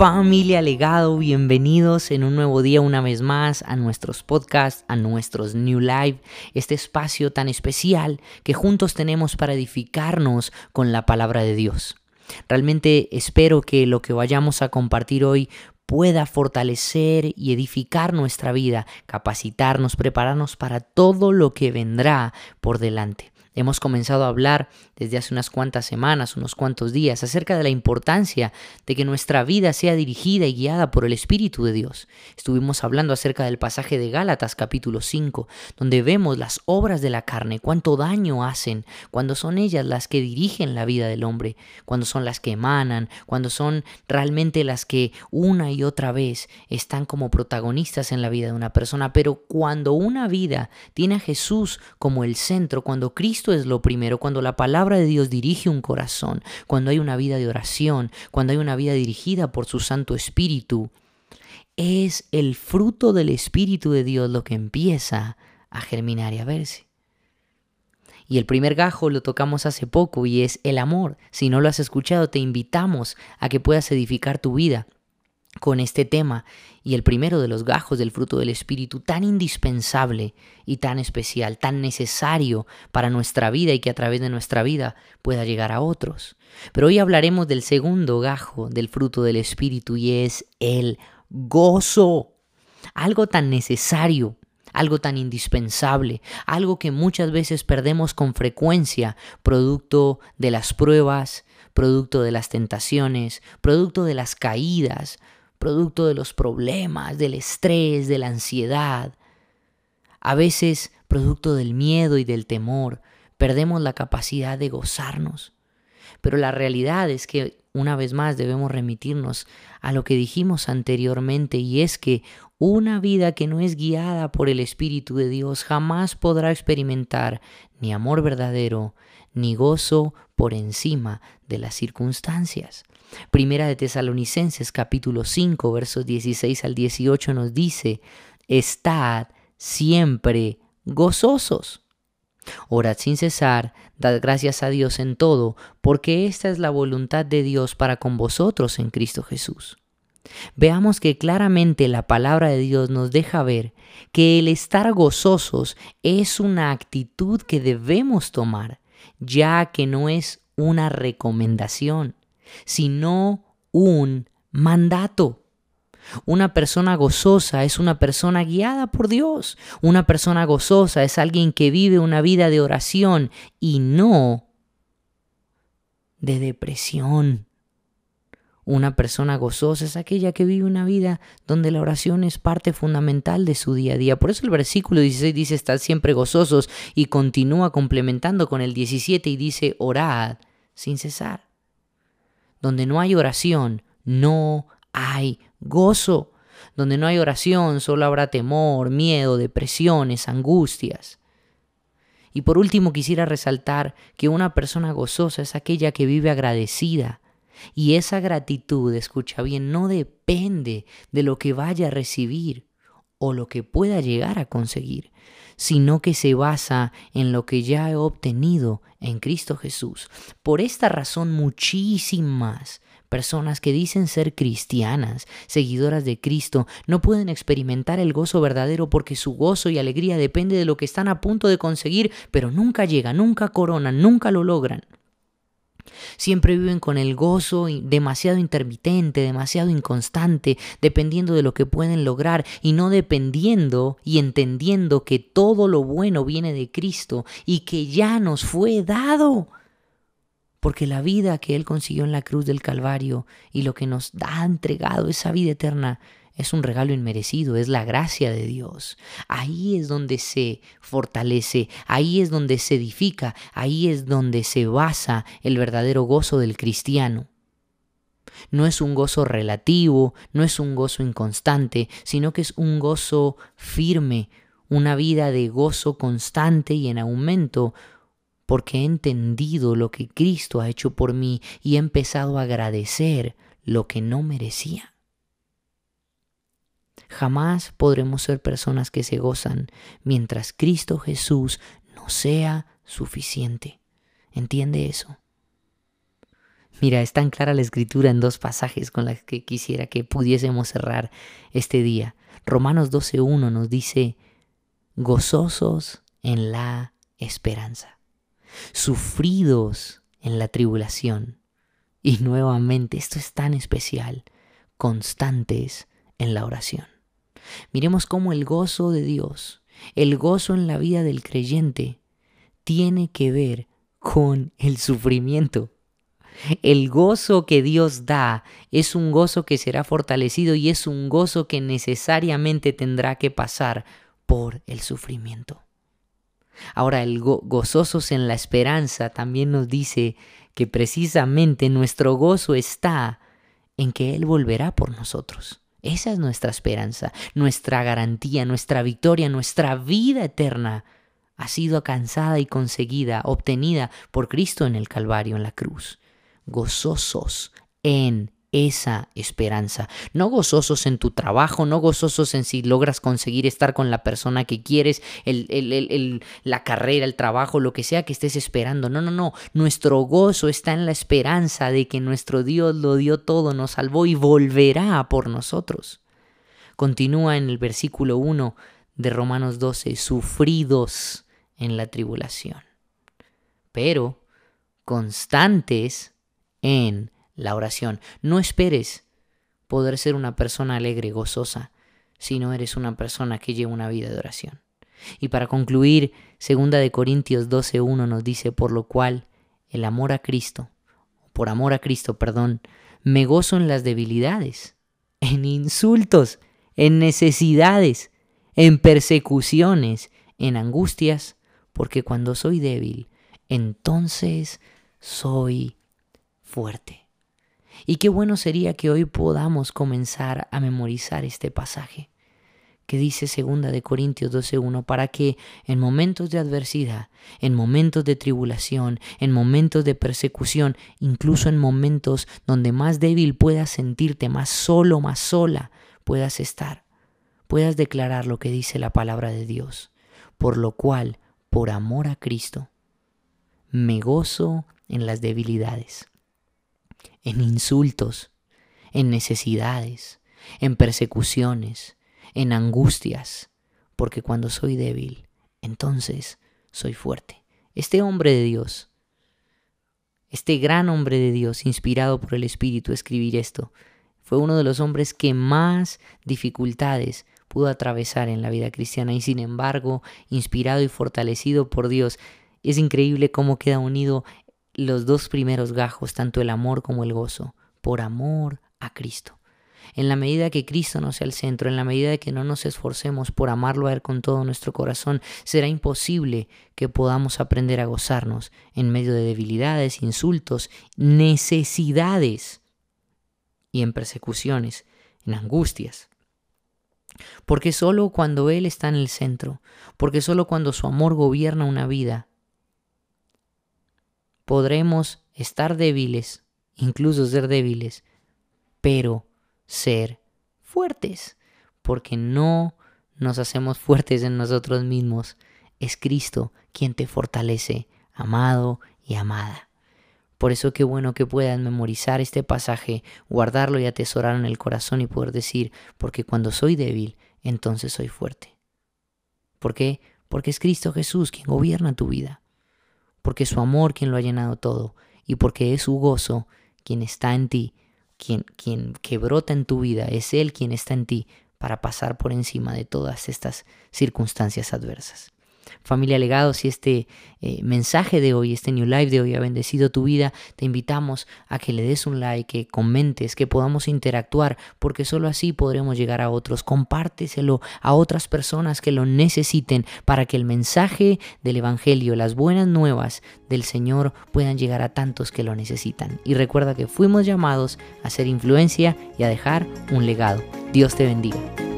Familia Legado, bienvenidos en un nuevo día una vez más a nuestros podcasts, a nuestros New Life, este espacio tan especial que juntos tenemos para edificarnos con la palabra de Dios. Realmente espero que lo que vayamos a compartir hoy pueda fortalecer y edificar nuestra vida, capacitarnos, prepararnos para todo lo que vendrá por delante. Hemos comenzado a hablar desde hace unas cuantas semanas, unos cuantos días, acerca de la importancia de que nuestra vida sea dirigida y guiada por el Espíritu de Dios. Estuvimos hablando acerca del pasaje de Gálatas capítulo 5, donde vemos las obras de la carne, cuánto daño hacen, cuando son ellas las que dirigen la vida del hombre, cuando son las que emanan, cuando son realmente las que una y otra vez están como protagonistas en la vida de una persona. Pero cuando una vida tiene a Jesús como el centro, cuando Cristo esto es lo primero, cuando la palabra de Dios dirige un corazón, cuando hay una vida de oración, cuando hay una vida dirigida por su Santo Espíritu. Es el fruto del Espíritu de Dios lo que empieza a germinar y a verse. Y el primer gajo lo tocamos hace poco y es el amor. Si no lo has escuchado, te invitamos a que puedas edificar tu vida con este tema y el primero de los gajos del fruto del Espíritu tan indispensable y tan especial, tan necesario para nuestra vida y que a través de nuestra vida pueda llegar a otros. Pero hoy hablaremos del segundo gajo del fruto del Espíritu y es el gozo, algo tan necesario algo tan indispensable, algo que muchas veces perdemos con frecuencia, producto de las pruebas, producto de las tentaciones, producto de las caídas, producto de los problemas, del estrés, de la ansiedad. A veces, producto del miedo y del temor, perdemos la capacidad de gozarnos. Pero la realidad es que una vez más debemos remitirnos a lo que dijimos anteriormente y es que una vida que no es guiada por el Espíritu de Dios jamás podrá experimentar ni amor verdadero, ni gozo por encima de las circunstancias. Primera de Tesalonicenses capítulo 5 versos 16 al 18 nos dice, estad siempre gozosos. Orad sin cesar, dad gracias a Dios en todo, porque esta es la voluntad de Dios para con vosotros en Cristo Jesús. Veamos que claramente la palabra de Dios nos deja ver que el estar gozosos es una actitud que debemos tomar, ya que no es una recomendación sino un mandato. Una persona gozosa es una persona guiada por Dios. Una persona gozosa es alguien que vive una vida de oración y no de depresión. Una persona gozosa es aquella que vive una vida donde la oración es parte fundamental de su día a día. Por eso el versículo 16 dice, estad siempre gozosos y continúa complementando con el 17 y dice, orad sin cesar. Donde no hay oración, no hay gozo. Donde no hay oración, solo habrá temor, miedo, depresiones, angustias. Y por último quisiera resaltar que una persona gozosa es aquella que vive agradecida. Y esa gratitud, escucha bien, no depende de lo que vaya a recibir o lo que pueda llegar a conseguir, sino que se basa en lo que ya he obtenido en Cristo Jesús. Por esta razón muchísimas personas que dicen ser cristianas, seguidoras de Cristo, no pueden experimentar el gozo verdadero porque su gozo y alegría depende de lo que están a punto de conseguir, pero nunca llega, nunca coronan, nunca lo logran. Siempre viven con el gozo demasiado intermitente, demasiado inconstante, dependiendo de lo que pueden lograr y no dependiendo y entendiendo que todo lo bueno viene de Cristo y que ya nos fue dado. Porque la vida que Él consiguió en la cruz del Calvario y lo que nos ha entregado, esa vida eterna, es un regalo inmerecido, es la gracia de Dios. Ahí es donde se fortalece, ahí es donde se edifica, ahí es donde se basa el verdadero gozo del cristiano. No es un gozo relativo, no es un gozo inconstante, sino que es un gozo firme, una vida de gozo constante y en aumento, porque he entendido lo que Cristo ha hecho por mí y he empezado a agradecer lo que no merecía. Jamás podremos ser personas que se gozan mientras Cristo Jesús no sea suficiente. ¿Entiende eso? Mira, es tan clara la escritura en dos pasajes con las que quisiera que pudiésemos cerrar este día. Romanos 12.1 nos dice, gozosos en la esperanza, sufridos en la tribulación. Y nuevamente, esto es tan especial, constantes en la oración. Miremos cómo el gozo de Dios, el gozo en la vida del creyente, tiene que ver con el sufrimiento. El gozo que Dios da es un gozo que será fortalecido y es un gozo que necesariamente tendrá que pasar por el sufrimiento. Ahora, el gozosos en la esperanza también nos dice que precisamente nuestro gozo está en que Él volverá por nosotros. Esa es nuestra esperanza, nuestra garantía, nuestra victoria, nuestra vida eterna ha sido alcanzada y conseguida, obtenida por Cristo en el Calvario, en la cruz. Gozosos en esa esperanza. No gozosos en tu trabajo, no gozosos en si logras conseguir estar con la persona que quieres, el, la carrera, el trabajo, lo que sea que estés esperando. No, no, no. Nuestro gozo está en la esperanza de que nuestro Dios lo dio todo, nos salvó y volverá por nosotros. Continúa en el versículo 1 de Romanos 12, sufridos en la tribulación, pero constantes en la oración. No esperes poder ser una persona alegre, gozosa, si no eres una persona que lleva una vida de oración. Y para concluir, segunda de Corintios 12:1 nos dice, por lo cual el amor a Cristo, por amor a Cristo, perdón, me gozo en las debilidades, en insultos, en necesidades, en persecuciones, en angustias, porque cuando soy débil, entonces soy fuerte. Y qué bueno sería que hoy podamos comenzar a memorizar este pasaje que dice segunda de Corintios 12:1 para que en momentos de adversidad, en momentos de tribulación, en momentos de persecución, incluso en momentos donde más débil puedas sentirte, más solo, más sola puedas estar, puedas declarar lo que dice la palabra de Dios, por lo cual, por amor a Cristo, me gozo en las debilidades en insultos, en necesidades, en persecuciones, en angustias, porque cuando soy débil, entonces soy fuerte. Este hombre de Dios, este gran hombre de Dios, inspirado por el Espíritu escribir esto, fue uno de los hombres que más dificultades pudo atravesar en la vida cristiana y sin embargo, inspirado y fortalecido por Dios, es increíble cómo queda unido los dos primeros gajos, tanto el amor como el gozo, por amor a Cristo. En la medida que Cristo no sea el centro, en la medida que no nos esforcemos por amarlo a Él con todo nuestro corazón, será imposible que podamos aprender a gozarnos en medio de debilidades, insultos, necesidades y en persecuciones, en angustias. Porque solo cuando Él está en el centro, porque solo cuando su amor gobierna una vida, podremos estar débiles, incluso ser débiles, pero ser fuertes, porque no nos hacemos fuertes en nosotros mismos. Es Cristo quien te fortalece, amado y amada. Por eso qué bueno que puedas memorizar este pasaje, guardarlo y atesorarlo en el corazón y poder decir, porque cuando soy débil, entonces soy fuerte. ¿Por qué? Porque es Cristo Jesús quien gobierna tu vida porque es su amor quien lo ha llenado todo y porque es su gozo quien está en ti, quien, quien que brota en tu vida, es Él quien está en ti para pasar por encima de todas estas circunstancias adversas. Familia Legado, si este eh, mensaje de hoy, este New Life de hoy ha bendecido tu vida, te invitamos a que le des un like, que comentes, que podamos interactuar, porque solo así podremos llegar a otros. Compárteselo a otras personas que lo necesiten para que el mensaje del Evangelio, las buenas nuevas del Señor puedan llegar a tantos que lo necesitan. Y recuerda que fuimos llamados a ser influencia y a dejar un legado. Dios te bendiga.